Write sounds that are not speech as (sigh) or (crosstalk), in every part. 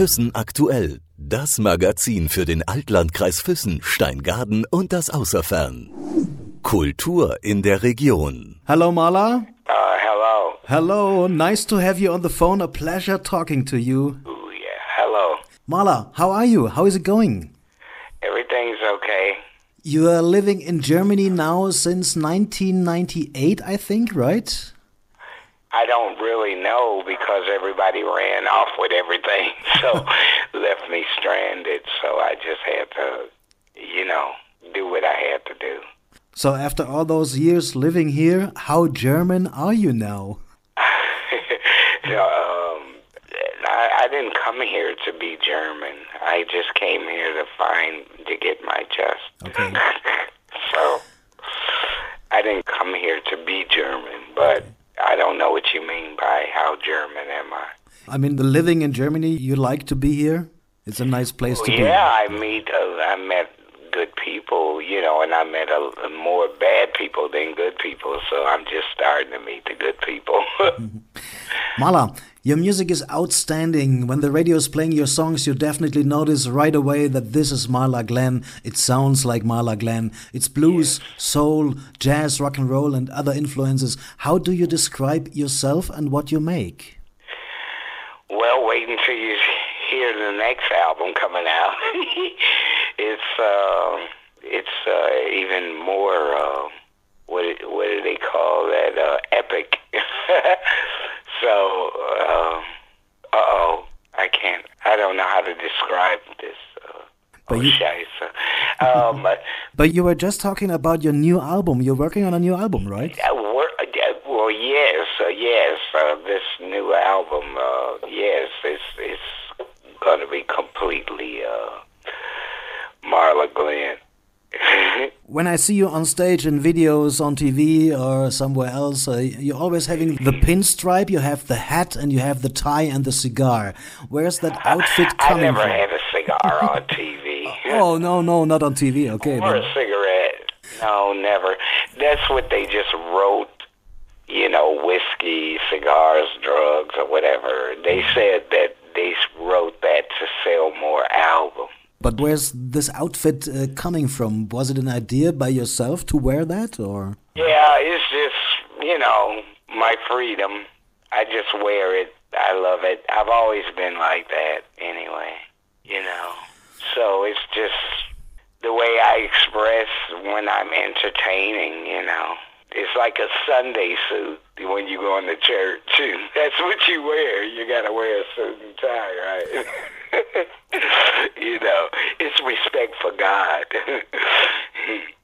Füssen aktuell. Das Magazin für den Altlandkreis Füssen, Steingaden und das Außerfern. Kultur in der Region. Hello, Mala. Uh, hello. Hello, nice to have you on the phone. A pleasure talking to you. Ooh, yeah. Hello. Mala, how are you? How is it going? Everything's okay. You are living in Germany now since 1998, I think, right? I don't really know because everybody ran off with everything, (laughs) so left me stranded. So I just had to, you know, do what I had to do. So, after all those years living here, how German are you now? (laughs) Um, I, I didn't come here to be German. I just came here to find to get my just. Okay. (laughs) so I didn't come here to be German, but I don't know what you mean by how German am I. I mean, the living in Germany, you like to be here? It's a nice place to be yeah, I meet, uh, I met good people, you know, and I met a, more bad people than good people. So I'm just starting to meet the good people. (laughs) Marla, your music is outstanding. When the radio is playing your songs, you definitely notice right away that this is Marla Glenn. It sounds like Marla Glenn. It's blues, soul, jazz, rock and roll, and other influences. How do you describe yourself and what you make? well, wait until you hear the next album coming out. (laughs) it's uh, it's uh, even more. Uh, what what do they call that? Uh, epic. (laughs) so, uh oh, I can't. I don't know how to describe this. Uh, But oh, you-. Um, (laughs) But you were just talking about your new album. You're working on a new album, right? Well, yes, uh, yes. Uh, this new album, uh, yes, it's it's going to be completely uh, Marla Glenn. (laughs) When I see you on stage in videos on TV or somewhere else, uh, you're always having the pinstripe, you have the hat, and you have the tie and the cigar. Where's that outfit coming I never from? had a cigar on TV. (laughs) Oh no, no, not on TV. Okay, or then. a cigarette. No, never. That's what they just wrote. You know, whiskey, cigars, drugs, or whatever. They said that they wrote that to sell more albums. But where's this outfit uh, coming from? Was it an idea by yourself to wear that, or? Yeah, it's just, you know, my freedom. I just wear it. I love it. I've always been like that anyway, you know. So it's just the way I express when I'm entertaining, you know. It's like a Sunday suit when you go into church. (laughs) That's what you wear. You got to wear a suit and tie, right? (laughs) (laughs) you know, it's respect for God. (laughs)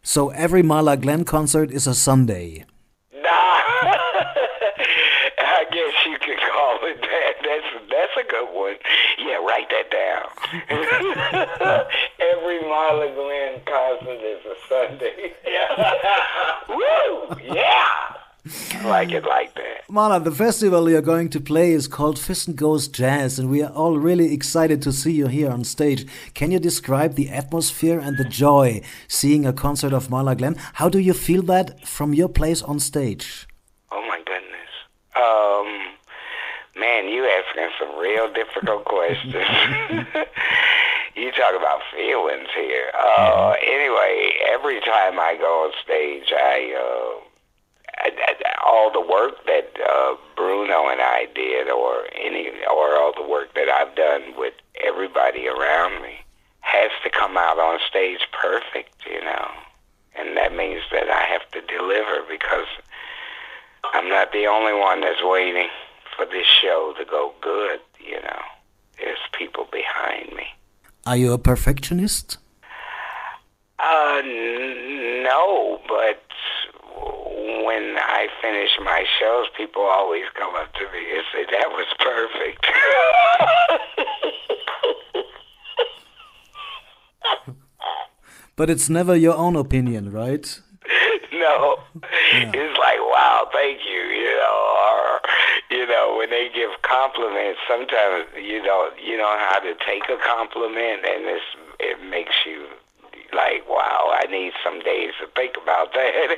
So every Marla Glenn concert is a Sunday. Nah, (laughs) I guess you could call it that. That's that's a good one. Yeah, write that down. Every Marla Glenn concert is a Sunday. Woo! Yeah, like it like that. Marla, the festival you're going to play is called Füssen Goes Jazz, and we are all really excited to see you here on stage. Can you describe the atmosphere and the joy seeing a concert of Marla Glenn? How do you feel that from your place on stage? Oh my goodness. Um, man, you asking some real difficult (laughs) questions. (laughs) you talk about feelings here. Uh, anyway, every time I go on stage, I, uh, all the work that uh, Bruno and I did, or any, or all the work that I've done with everybody around me, has to come out on stage perfect. You know, and that means that I have to deliver because I'm not the only one that's waiting for this show to go good, you know. There's people behind me. Are you a perfectionist? Uh, n- no, but when I finish my shows, people always come up to me and say, that was perfect. But it's never your own opinion, right? no. It's like, wow, thank you, you know, or, you know, when they give compliments, sometimes you don't, you know how to take a compliment and it's, it makes you like, wow, I need some days to think about that.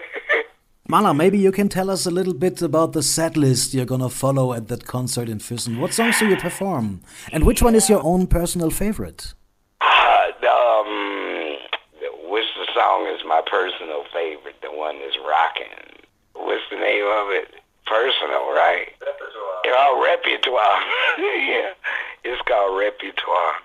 (laughs) Marla, maybe you can tell us a little bit about the set list you're gonna follow at that concert in Füssen. What songs do you perform, and which one is your own personal favorite? Uh, um, which the song is my personal favorite? The one that's rocking. What's the name of it? Personal, right? Repertoire. Oh, repertoire. (laughs) yeah, it's called repertoire.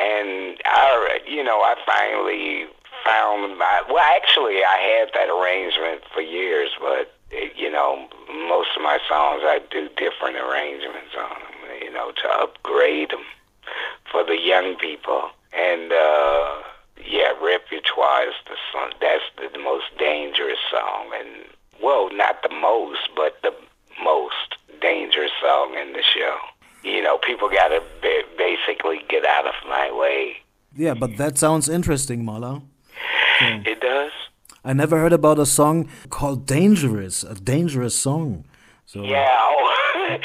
And I, you know, I finally found my, well, actually, I had that arrangement for years, but, it, you know, most of my songs, I do different arrangements on them, you know, to upgrade them for the young people. And, uh, yeah, Repertoire is the song, that's the most dangerous song. And, well, not the most, but the most dangerous song in the show. You know, people got to basically get out of my way. Yeah, but that sounds interesting, Marla. Hmm. It does. I never heard about a song called "Dangerous," a dangerous song. So uh, yeah. (laughs) Oh,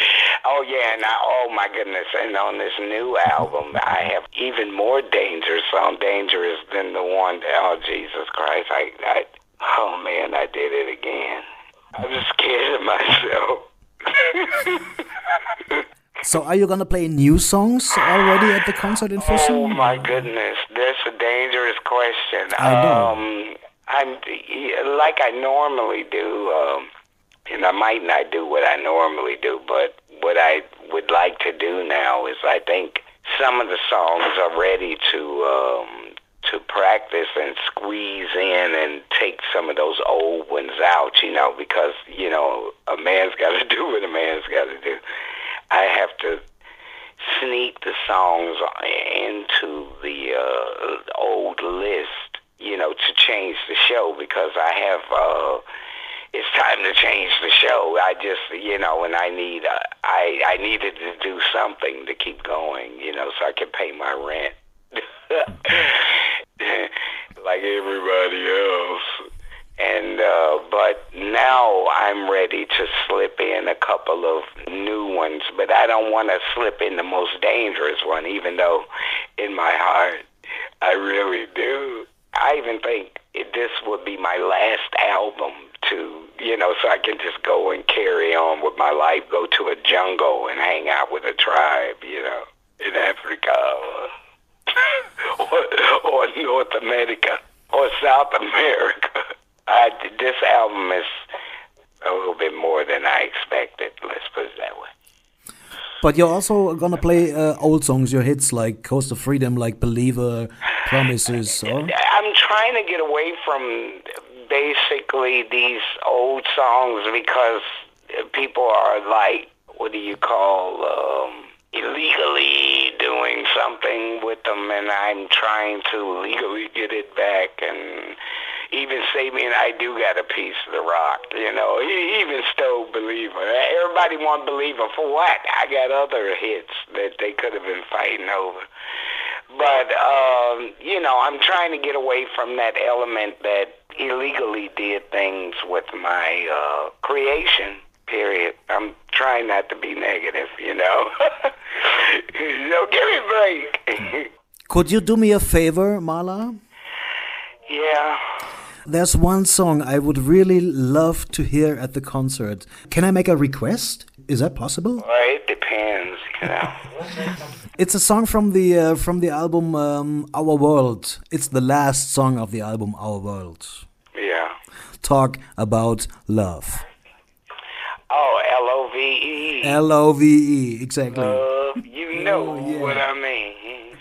oh yeah. Now, oh my goodness! And on this new album, I have even more dangerous song, dangerous than the one. Oh Jesus Christ! I, I, oh man, I did it again. I'm scared of myself. (laughs) So are you gonna play new songs already at the concert in Füssen? Oh my goodness, that's a dangerous question. I know. Um, I'm like I normally do, um, and I might not do what I normally do, but what I would like to do now is I think some of the songs are ready to um, to practice and squeeze in and take some of those old ones out, you know, because you know a man's got to (laughs) do what a man's got to do. I have to sneak the songs into the uh, old list, you know, to change the show because I have. Uh, it's time to change the show. I just, you know, and I need, uh, I, I needed to do something to keep going, you know, so I can pay my rent, (laughs) like everybody else. And uh, but now I'm ready to slip in a couple of new ones, but I don't want to slip in the most dangerous one, even though in my heart I really do. I even think this would be my last album to, you know, so I can just go and carry on with my life, go to a jungle and hang out with a tribe, you know, in Africa or, (laughs) or, or North America or South America. I, this album is a little bit more than I expected. Let's put it that way. But you're also gonna play uh, old songs, your hits like "Coast of Freedom," like "Believer," "Promises." (laughs) Or? I'm trying to get away from basically these old songs because people are like, what do you call, um, illegally doing something with them, and I'm trying to legally get it back and even Sabian, I do got a piece of the rock. You know, he even still Believer. Everybody want Believer for what? I got other hits that they could have been fighting over. But um, you know, I'm trying to get away from that element that illegally did things with my uh, creation. Period. I'm trying not to be negative. You know, (laughs) know, give me a break. Could you do me a favor, Marla? Yeah. There's one song I would really love to hear at the concert. Can I make a request? Is that possible? Well, it depends, you know. (laughs) it's a song from the uh, from the album um, Our World. It's the last song of the album Our World. Yeah. Talk about love. Oh, L O V E. L O V E, exactly. Love, you know oh, yeah. what I mean.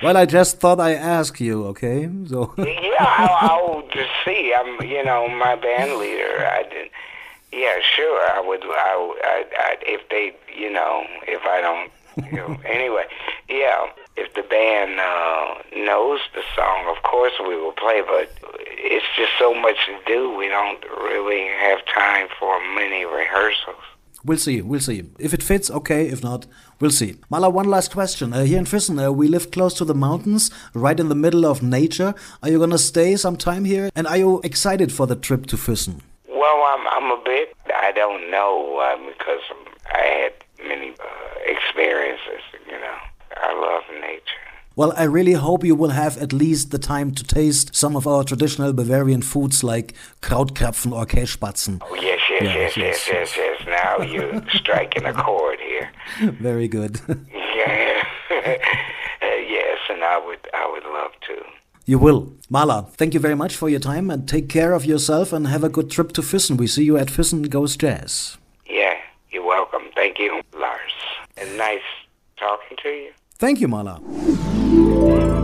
Well, I just thought I ask you, okay? So. (laughs) yeah, I'll, I will just see. I'm, you know, my band leader. I did. Yeah, sure. I would. I, I, I if they, you know, if I don't. You know, (laughs) anyway, yeah. If the band uh, knows the song, of course we will play. But it's just so much to do. We don't really have time for many rehearsals. We'll see. We'll see. If it fits, okay. If not, we'll see. Marla, one last question. Uh, here in Füssen, uh, we live close to the mountains, right in the middle of nature. Are you gonna stay some time here? And are you excited for the trip to Füssen? Well, I'm, I'm a bit. I don't know um, because I had many uh, experiences. You know, I love nature. Well, I really hope you will have at least the time to taste some of our traditional Bavarian foods like Krautkrapfen or Kässpatzen. Oh, yes, yes, yes, yes, yes, yes. yes. Now you're (laughs) striking a chord here. Very good. (laughs) (laughs) yeah. yes, and I would, I would love to. You will. Marla, thank you very much for your time and take care of yourself and have a good trip to Füssen. We see you at Füssen Goes Jazz. Yeah, you're welcome. Thank you, Lars. And nice talking to you. Thank you, Marla.